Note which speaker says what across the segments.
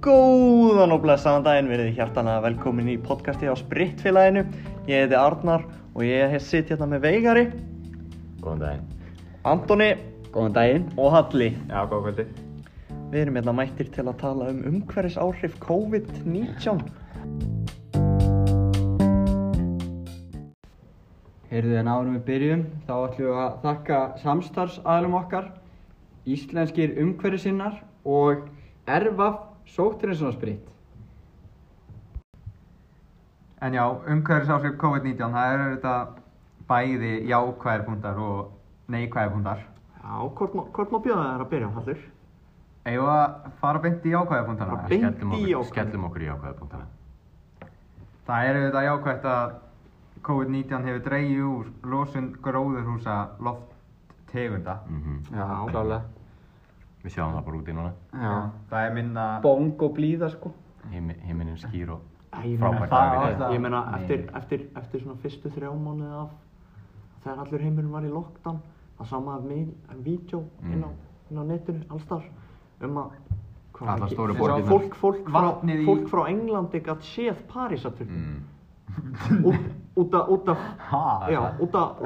Speaker 1: Góðan og blessaðan daginn, verið hjartanlega velkomin í podcasti á Spritfélaginu. Ég heiti Arnar og ég sitt hérna með Veigari,
Speaker 2: Góðan daginn.
Speaker 1: Antoni
Speaker 3: Góðan daginn.
Speaker 1: og Halli.
Speaker 2: Já, góð kvöldi.
Speaker 1: Við erum hérna mættir til að tala um umhverfis áhrif COVID-19.
Speaker 3: Heyrðu en árum við byrjum, þá ætlum við að þakka samstarfsaðlum okkar, íslenskir umhverfisinnar og erfaf sótturinsonarsprit.
Speaker 4: En já, umhverfisáhrif COVID-19, það eru þetta bæði jákvæðir púntar og neikvæðir púntar.
Speaker 1: Já, hvort má, hvort má bjóða þér að byrja, Hallur?
Speaker 4: Að fara beint í jákvæðir púntana?
Speaker 1: Bara beint
Speaker 2: Skellum
Speaker 1: í
Speaker 2: okkur,
Speaker 1: jákvæð.
Speaker 2: skellum okkur í ákveða punktana.
Speaker 4: Það eru þetta jákvæðt að COVID-19 hefur dreigið úr losun gróðurhúsa lofttegunda.
Speaker 2: Mm
Speaker 3: Já, klálega.
Speaker 2: Við sjáum það bara úti núna.
Speaker 3: Já.
Speaker 4: Það er minna...
Speaker 3: Bóng og blíða sko.
Speaker 2: Himi, himinin skýr og frábært
Speaker 4: það-
Speaker 1: Ég meina, eftir, eftir, eftir svona fyrstu þrjá mánuði af þegar allur heimurinn var í lockdown það sá maður með vídeo inn, á, inn á netinu, allstar um að var ekki-
Speaker 2: stóru borgirnar.
Speaker 1: fólk, fólk, frá, fólk frá Englandi gætt séð Parísaturn
Speaker 2: Mm.
Speaker 1: út, af út af
Speaker 4: Ha?
Speaker 1: já, út af?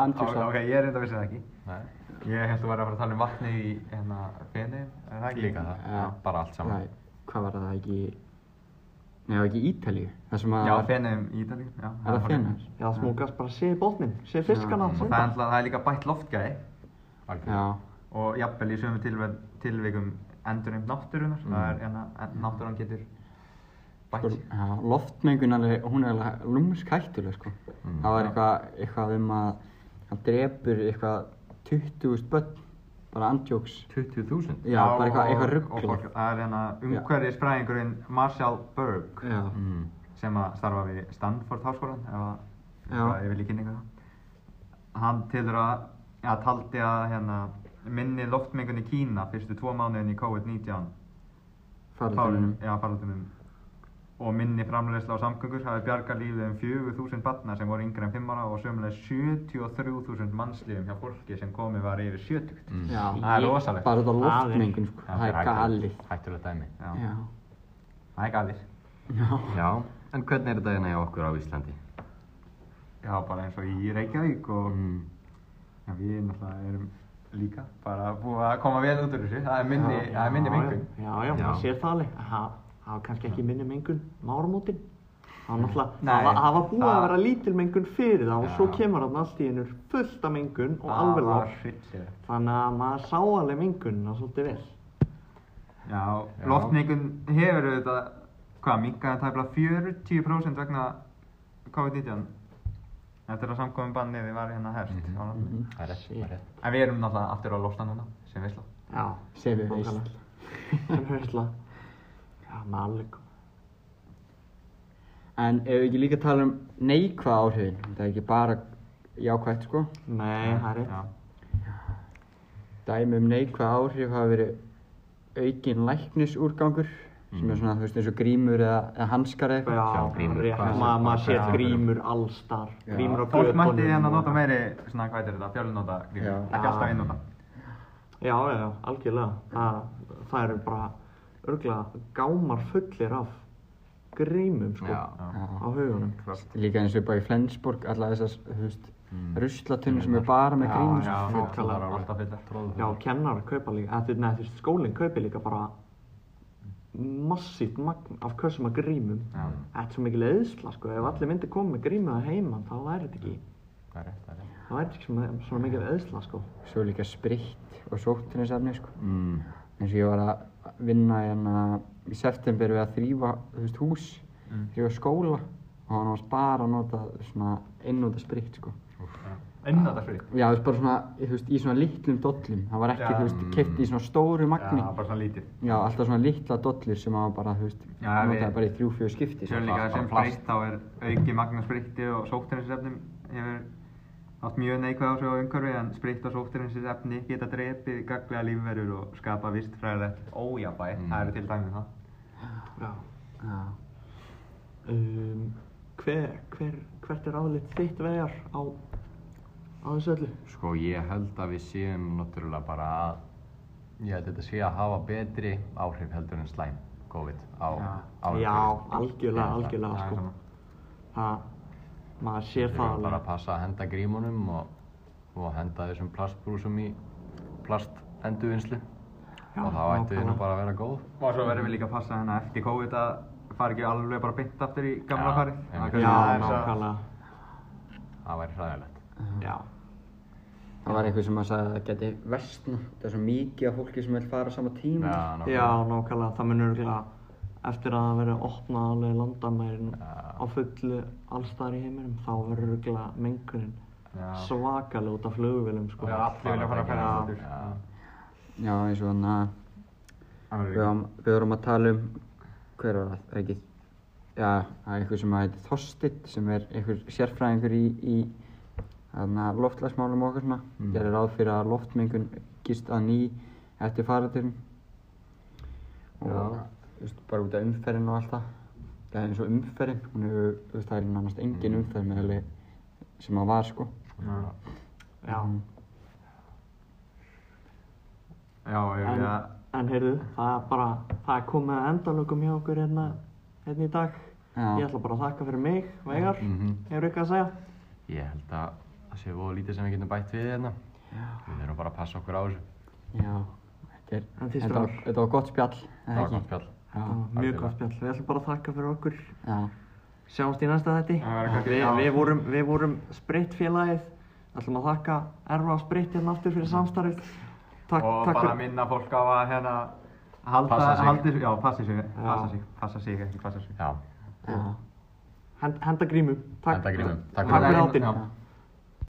Speaker 3: Andrjús
Speaker 4: Ok,
Speaker 3: á.
Speaker 4: ok, ég er reynda að vissi það ekki.
Speaker 2: Nei,
Speaker 4: Ég held að vera að fara að tala um vatnið í hérna fenni, er það ekki?
Speaker 2: líka það.
Speaker 3: Já.
Speaker 2: Bara allt saman.
Speaker 3: Nei, hvað var það ekki? Nei, það var ekki Ítalíu. Það sem að...
Speaker 4: Já, fenniðum í Ítalíu, já.
Speaker 3: Er það fennar?
Speaker 1: já, smúkast bara séð botnin, séð fiskana.
Speaker 4: Og það er, alltaf, það er líka bætt loftgæði
Speaker 2: Algjörlega.
Speaker 3: Já.
Speaker 4: og jafnvel í sömu tilve- tilvikum endurinn náttúrunar.
Speaker 2: Mm.
Speaker 4: Það er hérna, en- náttúran getur bætt
Speaker 3: Sko, já, loftmengun alveg, hún er alveg lúmsk hættuleg sko.
Speaker 2: Mm.
Speaker 3: Það var eitthvað, eitthvað um að hann drepur eitthvað 20.000 börn, bara andjóks.
Speaker 2: 20.000?
Speaker 3: Já, bara eitthvað,
Speaker 4: og-
Speaker 3: eitthvað
Speaker 4: og
Speaker 3: ruggl.
Speaker 4: fólk- Það er hérna umhverfisfræðingurinn Marshall Berg
Speaker 3: Já.
Speaker 2: Mm.
Speaker 4: sem að starfa við Stanford háskólan að eitthvað ég vil í kynningu það. Hann tilur að, ja, taldi að hérna, minni loftmengun í Kína fyrstu tvo mánuðin í COVID-19
Speaker 3: Faraldrinum.
Speaker 4: Já, faraldunum og minni framleiðsla á samgöngur hafi bjargað lífið um 4.000 barna sem voru yngre en 5 ára og sömulega 73.000 mannslífum hjá fólki sem komið var yfir 70.
Speaker 2: Mm.
Speaker 3: Já.
Speaker 4: Það er rosalegt.
Speaker 3: Bara þetta
Speaker 1: Það
Speaker 3: loftmengun sko, það er galið.
Speaker 2: Hættulegt dæmi.
Speaker 4: Já. Það er galið.
Speaker 3: Já.
Speaker 2: Já, en hvernig er þetta hérna hjá okkur á Íslandi?
Speaker 4: Já, bara eins og í Reykjavík og
Speaker 2: Mm.
Speaker 4: já, við náttúrulega erum líka bara búið að koma vel út úr þessu. Það er minni,
Speaker 3: Já.
Speaker 4: það er minni mengun.
Speaker 1: Já, já,
Speaker 2: Já.
Speaker 1: maður sér það alveg. Það var kannski ekki minni mengun um áramótin. Það var náttúrulega, það var, búið
Speaker 4: það-
Speaker 1: að vera lítil mengun fyrir það og svo kemur þarna allt í einu fullt af mengun og alveg
Speaker 4: hryllilegt.
Speaker 1: Þannig að maður sá alveg mengunina svolítið vel.
Speaker 4: Já, loftmengun hefur auðvitað, hvað, minkaði tæplega 40% vegna COVID-19 eftir að samkominn bannið var hérna herst á landinu.
Speaker 2: Það er rétt, það er rétt.
Speaker 4: En við erum náttúrulega aftur á lofta núna, sem veistla.
Speaker 1: Já,
Speaker 3: Sem við veist.
Speaker 1: Sem veistla. Alveg.
Speaker 3: En ef við ekki líka tala um neikvæð áhrifin, það er ekki bara jákvætt sko.
Speaker 1: Nei, það er rétt.
Speaker 4: Já.
Speaker 3: Dæmi um neikvæð áhrif hafa verið aukin læknisúrgangur sem er svona, þú veist, eins og grímur eða, eða hanskar eða eitthvað.
Speaker 1: Já,
Speaker 2: grímur,
Speaker 1: Ma, maður sér
Speaker 2: hvað-
Speaker 1: grímur allstar.
Speaker 3: Já.
Speaker 1: Grímur á
Speaker 4: Fólk mætti hérna
Speaker 1: og-
Speaker 4: nota meiri, svona, hvað heitir þetta, fjölnota grímur. Ekki alltaf einnota.
Speaker 1: Já, já, já, algjörlega. Það, það eru bara örgulega gámar fullir af grímum, sko,
Speaker 2: Já.
Speaker 1: á haugunum.
Speaker 3: Líka eins og bara í Flensborg, alla þessar,
Speaker 2: Mm.
Speaker 3: ruslatunni sem er bara með
Speaker 1: Já,
Speaker 3: grímur.
Speaker 1: já,
Speaker 3: sko.
Speaker 4: Það.
Speaker 1: Já, kennar kaupa líka, veist, skólinn kaupi líka bara massíft magn af kössum af grímum.
Speaker 4: Já.
Speaker 1: Þetta er svo mikil eðsla, sko, ef allir myndi koma með grímu að heiman, þá væri þetta ekki,
Speaker 2: Það er rétt, það er rétt.
Speaker 1: þá væri ekki svona, mikil eðsla, sko.
Speaker 3: Svo líka spritt og sóttunisefni, sko.
Speaker 2: Mm.
Speaker 3: Eins og ég var að vinna hérna í september við að þrýfa hús,
Speaker 4: Mm.
Speaker 3: þrýfa skóla og hann var bara að nota svona einnóta spritt sko.
Speaker 4: Einnota fyrir.
Speaker 3: Já, þú veist, bara svona, þú veist, í svona litlum dollum, það var ekki,
Speaker 4: Já.
Speaker 3: þú veist, keipt í svona stóru magni.
Speaker 4: Já, bara svona lítið.
Speaker 3: Já, alltaf svona litla dollur sem hann bara, þú veist,
Speaker 4: við-
Speaker 3: notaði bara í þrjú, fjögur skipti.
Speaker 4: Sér
Speaker 3: Sko.
Speaker 4: líka sem breytt þá er auki magna spritti og sótturinsefnum hefur haft mjög neikvæð áhrif á umhverfi en spritt og sótturinsefni geta drepið gaglega lífverur og skapa vistfræðilegt ójafnvægi.
Speaker 2: Mm.
Speaker 4: Það eru til dæmið það.
Speaker 1: Já.
Speaker 3: Já.
Speaker 1: Um, hver, hver, hvert er aðlitt þitt vegar á, á þessu öllu?
Speaker 2: Sko ég held að við séum náttúrulega bara að Ég held að þetta sé að hafa betri áhrif heldur en slæm COVID á,
Speaker 4: Já.
Speaker 2: á
Speaker 1: Já,
Speaker 2: umhverfið.
Speaker 1: algjörlega, algjörlega,
Speaker 4: Já,
Speaker 1: sko. Það, maður sér það
Speaker 2: þurfum bara
Speaker 1: alveg.
Speaker 2: að passa að henda grímunum og, og henda þessum plastbrúsum í plastenduvinnslu og þá ættu við nú bara að vera góð.
Speaker 4: Og svo verðum við líka að passa hérna eftir COVID að fara ekki alveg bara beint aftur í gamla er kannski
Speaker 1: Já,
Speaker 4: að-
Speaker 1: nákvæmlega.
Speaker 2: Það væri hræðilegt.
Speaker 1: Já.
Speaker 3: Það var einhver sem að sagði að það geti versna. Það er svo mikið af fólki sem vil fara á sama tíma.
Speaker 2: Já, nákvæmlega.
Speaker 1: Já, nákvæmlega. Það munur örugglega eftir að það verið opnað alveg landamærin á fullu allstaðar í heiminum, þá verður örugglega mengunin svakalega út af flugvélum, sko.
Speaker 4: Já, allir vilja fara að ferðast
Speaker 1: Já.
Speaker 4: aftur.
Speaker 2: Já.
Speaker 3: Eins og þannig að við, við vorum að tala um, hver var það, ekki, já, það er einhver sem að heiti Þorstitt sem er einhver sérfræðingur í, í þarna loftlagsmálum og okkur svona,
Speaker 2: Mm.
Speaker 3: gerir ráð fyrir að loftmengun gist að ný eftir faraturum og veist, bara út af umferðin og allt það, það er eins og umferðin, hún hefur, þú veist, það er nánast engin
Speaker 2: Mm.
Speaker 3: umferð með alveg sem að var sko.
Speaker 4: Já.
Speaker 1: Já.
Speaker 3: Mm.
Speaker 4: Já, ég
Speaker 1: En,
Speaker 4: að...
Speaker 1: en heyrðu, það er bara, það er komið að endalökum hjá okkur hérna, hérna í dag.
Speaker 3: Já.
Speaker 1: Ég ætla bara að þakka fyrir mig, Veigar.
Speaker 2: Mhm.
Speaker 1: Hefur eitthvað að segja?
Speaker 2: Ég held að það sé voða lítið sem við getum bætt við hérna. Við þurfum bara að passa okkur á þessu.
Speaker 3: Já, þetta er, þetta var, þetta var gott spjall,
Speaker 2: Það
Speaker 3: eða
Speaker 2: var
Speaker 3: ekki?
Speaker 2: gott spjall.
Speaker 1: Mjög gott spjall. Við ætlum bara að þakka fyrir okkur.
Speaker 3: já.
Speaker 1: Sjáumst í næsta þetti. Við, við vorum, við vorum sprittfélagið. ætlum að þakka Erfa Spritt hérna aftur fyrir samstarfið. Takk,
Speaker 4: og
Speaker 1: takk
Speaker 4: bara
Speaker 1: fyrir.
Speaker 4: minna fólk á að hérna halda,
Speaker 2: Passa sig.
Speaker 4: haldi, já, passa sig,
Speaker 1: Já.
Speaker 4: passa sig, passa sig, ekki passa sig.
Speaker 2: Já.
Speaker 3: Já.
Speaker 1: Hend, henda grímu. Takk.
Speaker 2: Henda grímu. Takk
Speaker 1: Takk
Speaker 2: fyrir.
Speaker 3: Já.